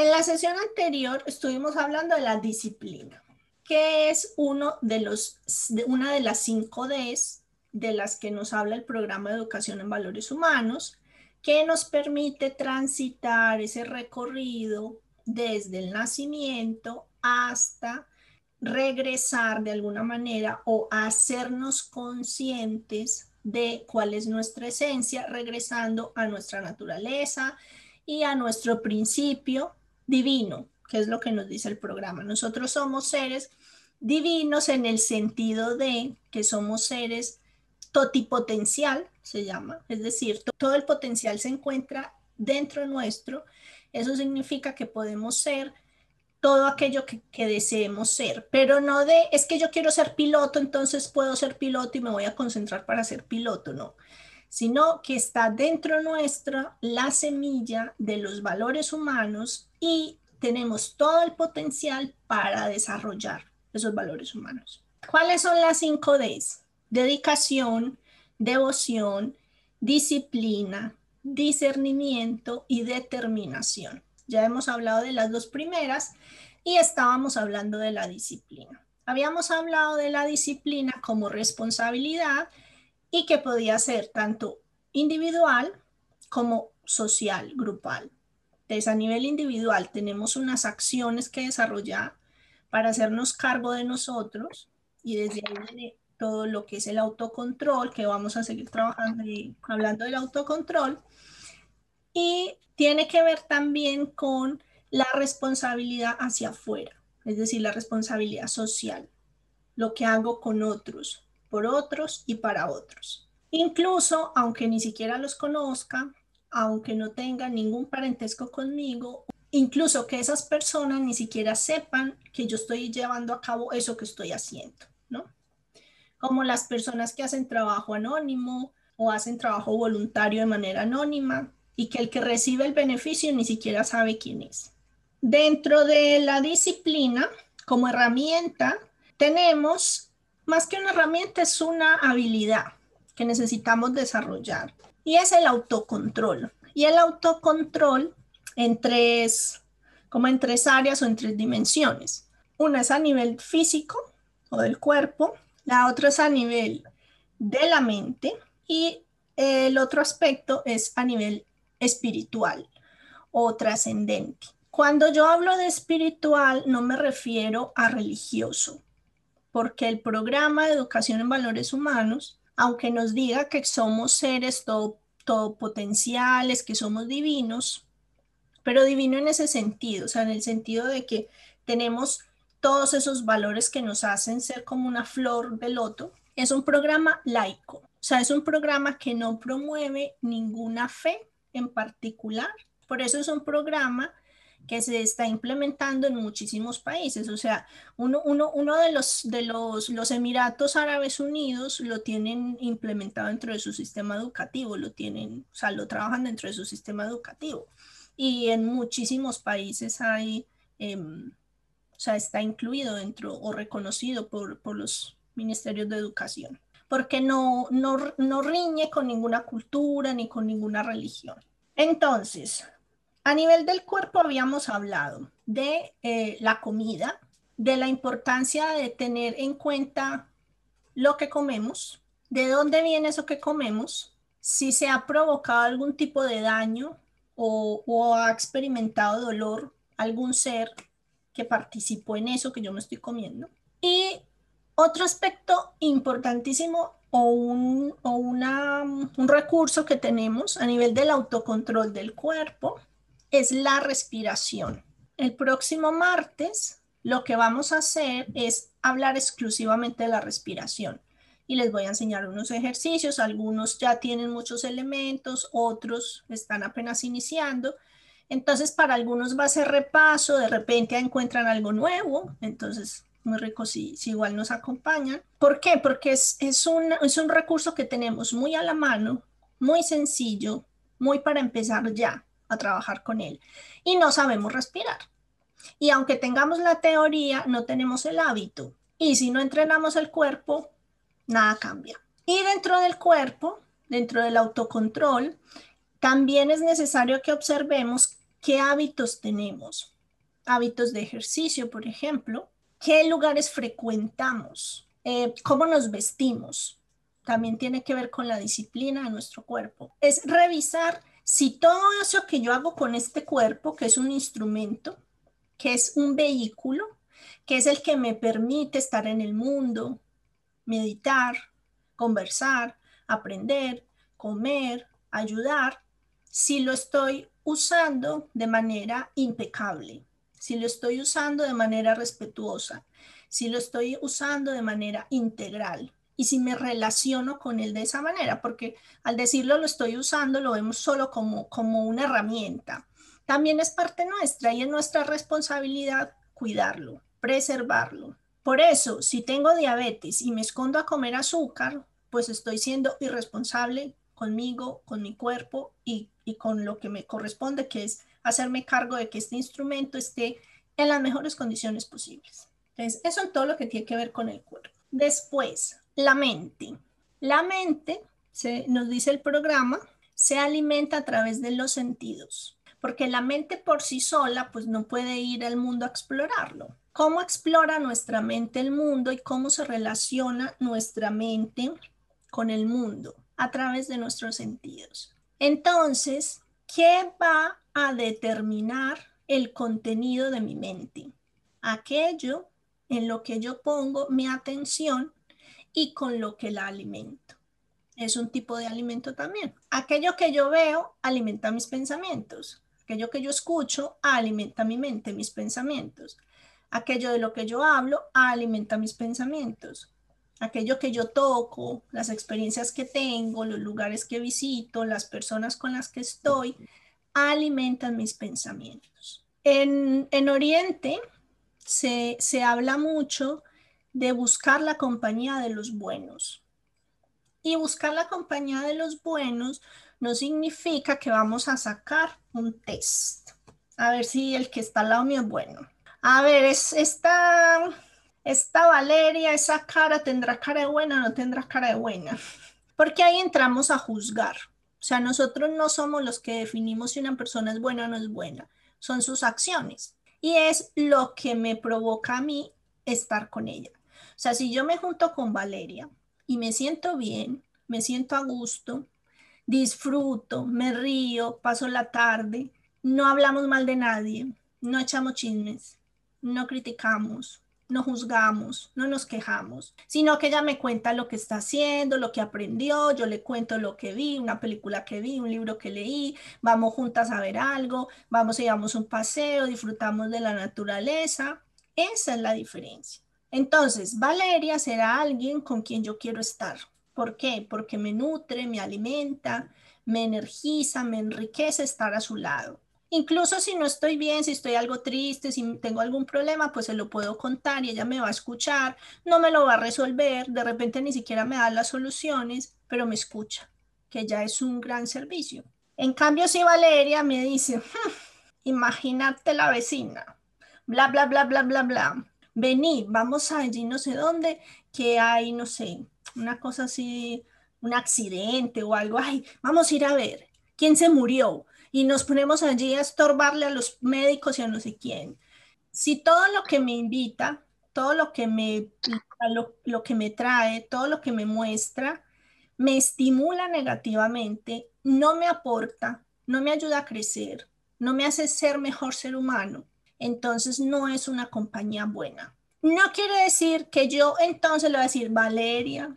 En la sesión anterior estuvimos hablando de la disciplina, que es uno de los, una de las cinco Ds de las que nos habla el programa de educación en valores humanos, que nos permite transitar ese recorrido desde el nacimiento hasta regresar de alguna manera o hacernos conscientes de cuál es nuestra esencia, regresando a nuestra naturaleza y a nuestro principio divino, que es lo que nos dice el programa. Nosotros somos seres divinos en el sentido de que somos seres totipotencial, se llama, es decir, todo el potencial se encuentra dentro nuestro. Eso significa que podemos ser todo aquello que, que, deseemos ser, pero no de, es que yo quiero ser piloto, entonces puedo ser piloto y me voy a concentrar para ser piloto, no, sino que está dentro nuestra la semilla de los valores humanos y tenemos todo el potencial para desarrollar esos valores humanos. ¿Cuáles son las cinco Ds? Dedicación, devoción, disciplina, discernimiento y determinación. Ya hemos hablado de las dos primeras y estábamos hablando de la disciplina. Habíamos hablado de la disciplina como responsabilidad y que podía ser tanto individual como social, grupal. Entonces, a nivel individual tenemos unas acciones que desarrollar para hacernos cargo de nosotros y desde ahí viene todo lo que es el autocontrol, que vamos a seguir trabajando y hablando del autocontrol. Y tiene que ver también con la responsabilidad hacia afuera, es decir, la responsabilidad social, lo que hago con otros, por otros y para otros. Incluso, aunque ni siquiera los conozca, aunque no tenga ningún parentesco conmigo, incluso que esas personas ni siquiera sepan que yo estoy llevando a cabo eso que estoy haciendo, ¿no? Como las personas que hacen trabajo anónimo o hacen trabajo voluntario de manera anónima, y que el que recibe el beneficio ni siquiera sabe quién es. Dentro de la disciplina, como herramienta, tenemos, más que una herramienta, es una habilidad que necesitamos desarrollar y es el autocontrol. Y el autocontrol en tres, como en tres áreas o en tres dimensiones. Una es a nivel físico o del cuerpo, la otra es a nivel de la mente y el otro aspecto es a nivel espiritual o trascendente. Cuando yo hablo de espiritual no me refiero a religioso, porque el programa de educación en valores humanos, aunque nos diga que somos seres todo, todo que somos divinos, pero divino en ese sentido, o sea, en el sentido de que tenemos todos esos valores que nos hacen ser como una flor de loto, es un programa laico, o sea, es un programa que no promueve ninguna fe en particular. Por eso es un programa que se está implementando en muchísimos países. O sea, uno, uno, de, los, de los, los Emiratos Árabes Unidos lo tienen implementado dentro de su sistema educativo, lo tienen, o sea, lo trabajan dentro de su sistema educativo. Y en muchísimos países hay, em, o sea, está incluido dentro o reconocido por, por los ministerios de educación porque no, no, riñe con ninguna cultura ni con ninguna religión. Entonces, a nivel del cuerpo habíamos hablado de eh, la comida, de la importancia de tener en cuenta lo que comemos, de dónde viene eso que comemos, si se ha provocado algún tipo de daño o, o ha experimentado dolor algún ser que participó en eso que yo me estoy comiendo. Y otro aspecto importantísimo o, un, un recurso que tenemos a nivel del autocontrol del cuerpo es la respiración. El próximo martes lo que vamos a hacer es hablar exclusivamente de la respiración y les voy a enseñar unos ejercicios. Algunos ya tienen muchos elementos, otros están apenas iniciando. Entonces, para algunos va a ser repaso, de repente encuentran algo nuevo, entonces muy rico si, si igual nos acompañan. ¿Por qué? Porque es, es, un, es un recurso que tenemos muy a la mano, muy sencillo, muy para empezar ya a trabajar con él. Y no sabemos respirar. Y aunque tengamos la teoría, no tenemos el hábito. Y si no entrenamos el cuerpo, nada cambia. Y dentro del cuerpo, dentro del autocontrol, también es necesario que observemos qué hábitos tenemos. Hábitos de ejercicio, por ejemplo. ¿Qué lugares frecuentamos? Eh, ¿Cómo nos vestimos? También tiene que ver con la disciplina de nuestro cuerpo. Es revisar si todo eso que yo hago con este cuerpo, que es un instrumento, que es un vehículo, que es el que me permite estar en el mundo, meditar, conversar, aprender, comer, ayudar, si lo estoy usando de manera impecable, si lo estoy usando de manera respetuosa, si lo estoy usando de manera integral y si me relaciono con él de esa manera, porque al decirlo lo estoy usando lo vemos solo como, como una herramienta. También es parte nuestra y es nuestra responsabilidad cuidarlo, preservarlo. Por eso, si tengo diabetes y me escondo a comer azúcar, pues estoy siendo irresponsable conmigo, con mi cuerpo y, con lo que me corresponde, que es hacerme cargo de que este instrumento esté en las mejores condiciones posibles. Entonces, eso es todo lo que tiene que ver con el cuerpo. Después, la mente. La mente, se, nos dice el programa, se alimenta a través de los sentidos, porque la mente por sí sola, pues no puede ir al mundo a explorarlo. ¿Cómo explora nuestra mente el mundo y cómo se relaciona nuestra mente con el mundo? a través de nuestros sentidos. Entonces, ¿qué va a determinar el contenido de mi mente? Aquello en lo que yo pongo mi atención y con lo que la alimento. Es un tipo de alimento también. Aquello que yo veo alimenta mis pensamientos. Aquello que yo escucho alimenta mi mente, mis pensamientos. Aquello de lo que yo hablo alimenta mis pensamientos aquello que yo toco, las experiencias que tengo, los lugares que visito, las personas con las que estoy, alimentan mis pensamientos. En, Oriente se, se habla mucho de buscar la compañía de los buenos. Y buscar la compañía de los buenos no significa que vamos a sacar un test. A ver si el que está al lado mío es bueno. A ver, es esta esta Valeria, esa cara tendrá cara de buena o no tendrá cara de buena. Porque ahí entramos a juzgar. O sea, nosotros no somos los que definimos si una persona es buena o no es buena, son sus acciones. Y es lo que me provoca a mí estar con ella. Sea, si yo me junto con Valeria y me siento bien, me siento a gusto, disfruto, me río, paso la tarde, no hablamos mal de nadie, no echamos chismes, no criticamos, no juzgamos, no nos quejamos, sino que ella me cuenta lo que está haciendo, lo que aprendió, yo le cuento lo que vi, una película que vi, un libro que leí, vamos juntas a ver algo, vamos y damos un paseo, disfrutamos de la naturaleza. Esa es la diferencia. Entonces, Valeria será alguien con quien yo quiero estar. ¿Por qué? Porque me nutre, me alimenta, me energiza, me enriquece estar a su lado. Incluso si no estoy bien, si estoy algo triste, si tengo algún problema, pues se lo puedo contar y ella me va a escuchar, no me lo va a resolver, de repente ni siquiera me da las soluciones, pero me escucha, que ya es un gran servicio. En cambio, si Valeria me dice, hmm, imagínate la vecina, bla, bla, bla, bla, bla, bla, vení, vamos allí no sé dónde, que hay, no sé, una cosa así, un accidente o algo, ay, vamos a ir a ver, ¿quién se murió? y nos ponemos allí a estorbarle a los médicos y a no sé quién. Si todo lo que me invita, todo lo que me, lo, lo que me trae, todo lo que me muestra, me estimula negativamente, no me aporta, no me ayuda a crecer, no me hace ser mejor ser humano, entonces no es una compañía buena. No quiere decir que yo entonces le voy a decir, Valeria,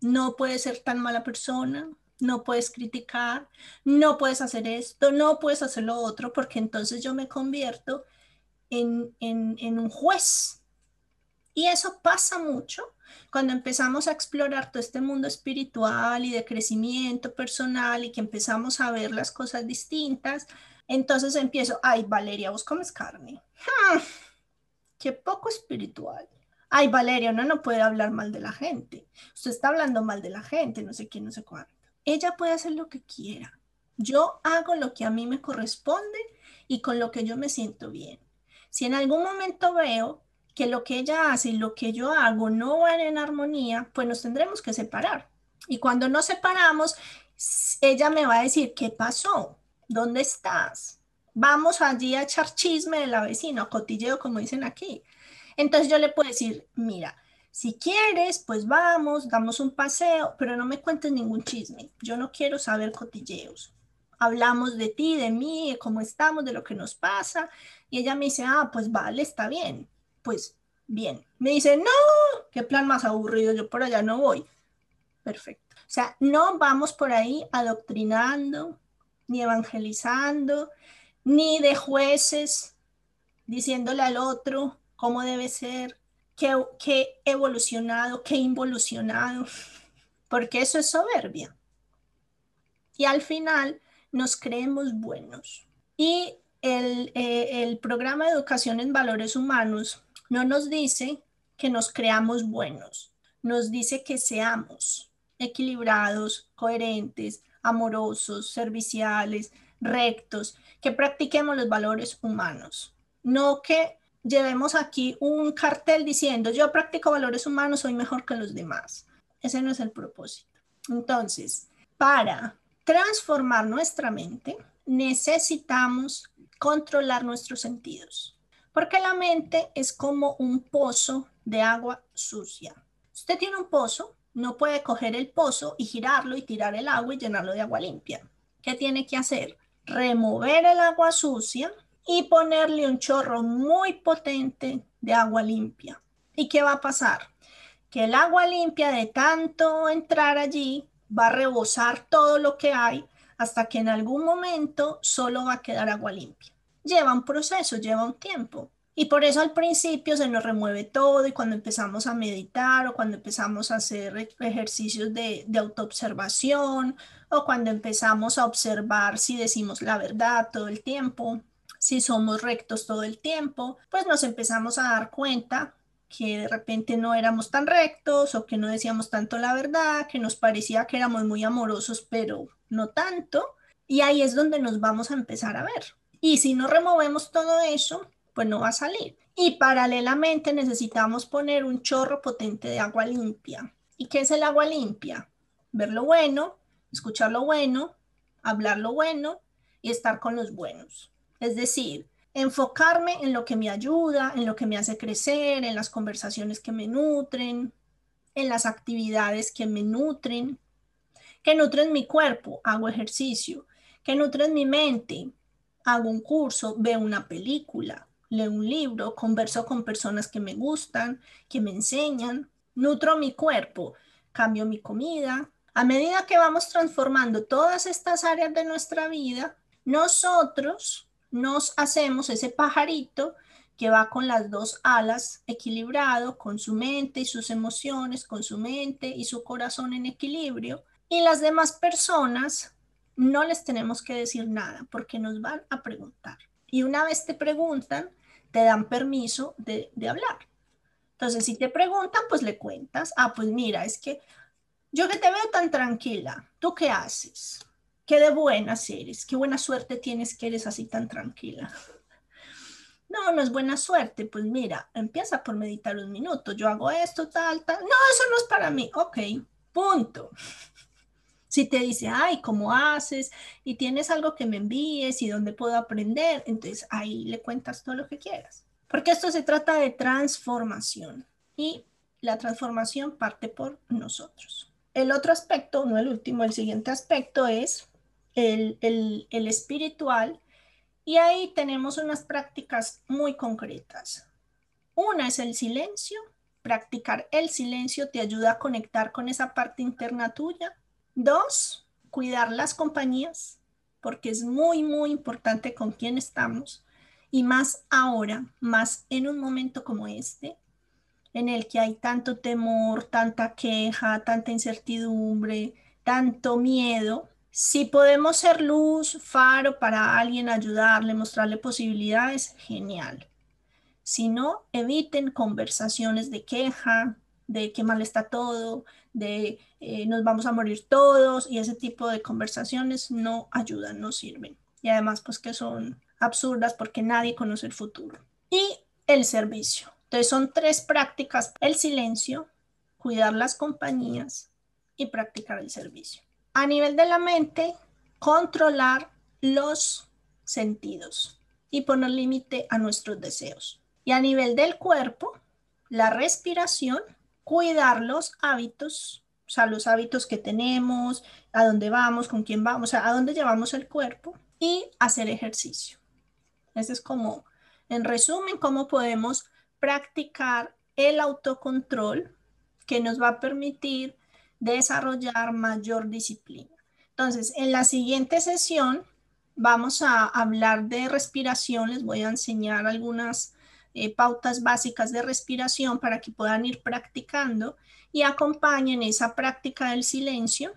no puede ser tan mala persona, no puedes criticar, no puedes hacer esto, no puedes hacer lo otro, porque entonces yo me convierto en, un juez. Y eso pasa mucho cuando empezamos a explorar todo este mundo espiritual y de crecimiento personal y que empezamos a ver las cosas distintas. Entonces empiezo, ay, Valeria, vos comes carne. Hmm, qué poco espiritual. Ay, Valeria, uno no puede hablar mal de la gente. Usted está hablando mal de la gente, no sé quién, no sé cuánto ella puede hacer lo que quiera. Yo hago lo que a mí me corresponde y con lo que yo me siento bien. Si en algún momento veo que lo que ella hace y lo que yo hago no van en armonía, pues nos tendremos que separar. Y cuando nos separamos, ella me va a decir, ¿qué pasó? ¿Dónde estás? vamos allí a echar chisme de la vecina, cotilleo, como dicen aquí. Entonces yo le puedo decir, mira, si quieres, pues vamos, damos un paseo, pero no me cuentes ningún chisme. Yo no quiero saber cotilleos. Hablamos de ti, de mí, de cómo estamos, de lo que nos pasa. Y ella me dice, ah, pues vale, está bien. Pues bien. Me dice, no, qué plan más aburrido, yo por allá no voy. Perfecto. O sea, no vamos por ahí adoctrinando, ni evangelizando, ni de jueces diciéndole al otro cómo debe ser, qué, evolucionado, qué involucionado, porque eso es soberbia. Y al final nos creemos buenos. Y el, eh, el programa de educación en valores humanos no nos dice que nos creamos buenos, nos dice que seamos equilibrados, coherentes, amorosos, serviciales, rectos, que practiquemos los valores humanos, no que llevemos aquí un cartel diciendo yo practico valores humanos, soy mejor que los demás. Ese no es el propósito. Entonces, para transformar nuestra mente, necesitamos controlar nuestros sentidos, porque la mente es como un pozo de agua sucia. Usted tiene un pozo, no puede coger el pozo y girarlo y tirar el agua y llenarlo de agua limpia. ¿Qué tiene que hacer? Remover el agua sucia y ponerle un chorro muy potente de agua limpia. ¿Y qué va a pasar? Que el agua limpia de tanto entrar allí va a rebosar todo lo que hay hasta que en algún momento solo va a quedar agua limpia. Lleva un proceso, lleva un tiempo. Y por eso al principio se nos remueve todo y cuando empezamos a meditar o cuando empezamos a hacer ejercicios de, de autoobservación o cuando empezamos a observar si decimos la verdad todo el tiempo, si somos rectos todo el tiempo, pues nos empezamos a dar cuenta que de repente no éramos tan rectos o que no decíamos tanto la verdad, que nos parecía que éramos muy amorosos, pero no tanto. Y ahí es donde nos vamos a empezar a ver. Y si no removemos todo eso, pues no va a salir. Y paralelamente necesitamos poner un chorro potente de agua limpia. ¿Y qué es el agua limpia? Ver lo bueno, escuchar lo bueno, hablar lo bueno y estar con los buenos. Es decir, enfocarme en lo que me ayuda, en lo que me hace crecer, en las conversaciones que me nutren, en las actividades que me nutren, que nutren mi cuerpo, hago ejercicio, que nutren mi mente, hago un curso, veo una película, leo un libro, converso con personas que me gustan, que me enseñan, nutro mi cuerpo, cambio mi comida. A medida que vamos transformando todas estas áreas de nuestra vida, nosotros nos hacemos ese pajarito que va con las dos alas equilibrado, con su mente y sus emociones, con su mente y su corazón en equilibrio. Y las demás personas no les tenemos que decir nada porque nos van a preguntar. Y una vez te preguntan, te dan permiso de, hablar. Entonces, si te preguntan, pues le cuentas, ah, pues mira, es que yo que te veo tan tranquila, ¿tú qué haces? qué de buenas eres, qué buena suerte tienes que eres así tan tranquila. No, no es buena suerte. Pues mira, empieza por meditar un minuto. Yo hago esto, tal, tal. No, eso no es para mí. Ok, punto. Si te dice, ay, ¿cómo haces? Y tienes algo que me envíes y dónde puedo aprender, entonces ahí le cuentas todo lo que quieras. Porque esto se trata de transformación y la transformación parte por nosotros. El otro aspecto, no el último, el siguiente aspecto es el, espiritual, y ahí tenemos unas prácticas muy concretas. Una es el silencio. Practicar el silencio te ayuda a conectar con esa parte interna tuya. Dos, cuidar las compañías, porque es muy, muy importante con quién estamos. Y más ahora, más en un momento como este, en el que hay tanto temor, tanta queja, tanta incertidumbre, tanto miedo, si podemos ser luz, faro para alguien, ayudarle, mostrarle posibilidades, genial. Si no, eviten conversaciones de queja, de qué mal está todo, de eh, nos vamos a morir todos y ese tipo de conversaciones no ayudan, no sirven. Y además, pues que son absurdas porque nadie conoce el futuro. Y el servicio. Entonces son tres prácticas, el silencio, cuidar las compañías y practicar el servicio a nivel de la mente, controlar los sentidos y poner límite a nuestros deseos. Y a nivel del cuerpo, la respiración, cuidar los hábitos, o sea, los hábitos que tenemos, a dónde vamos, con quién vamos, o sea, a dónde llevamos el cuerpo y hacer ejercicio. Ese es como, en resumen, cómo podemos practicar el autocontrol que nos va a permitir desarrollar mayor disciplina. Entonces, en la siguiente sesión vamos a hablar de respiración. Les voy a enseñar algunas eh, pautas básicas de respiración para que puedan ir practicando y acompañen esa práctica del silencio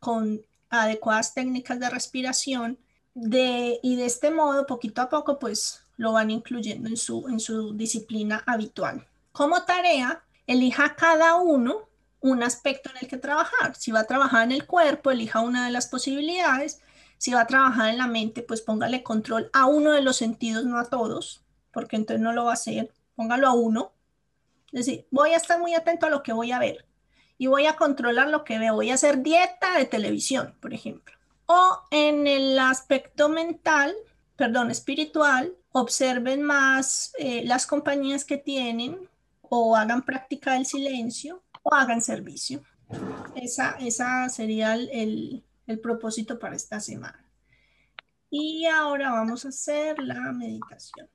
con adecuadas técnicas de respiración y de este modo, poquito a poco, pues lo van incluyendo en su, en su disciplina habitual. Como tarea, elija cada uno un aspecto en el que trabajar. Si va a trabajar en el cuerpo, elija una de las posibilidades. Si va a trabajar en la mente, pues póngale control a uno de los sentidos, no a todos, porque entonces no lo va a hacer. Póngalo a uno. Es decir, voy a estar muy atento a lo que voy a ver y voy a controlar lo que veo. Voy a hacer dieta de televisión, por ejemplo. O en el aspecto mental, perdón, espiritual, observen más eh, las compañías que tienen o hagan práctica del silencio o hagan servicio. Esa, esa sería el, el propósito para esta semana. Y ahora vamos a hacer la meditación.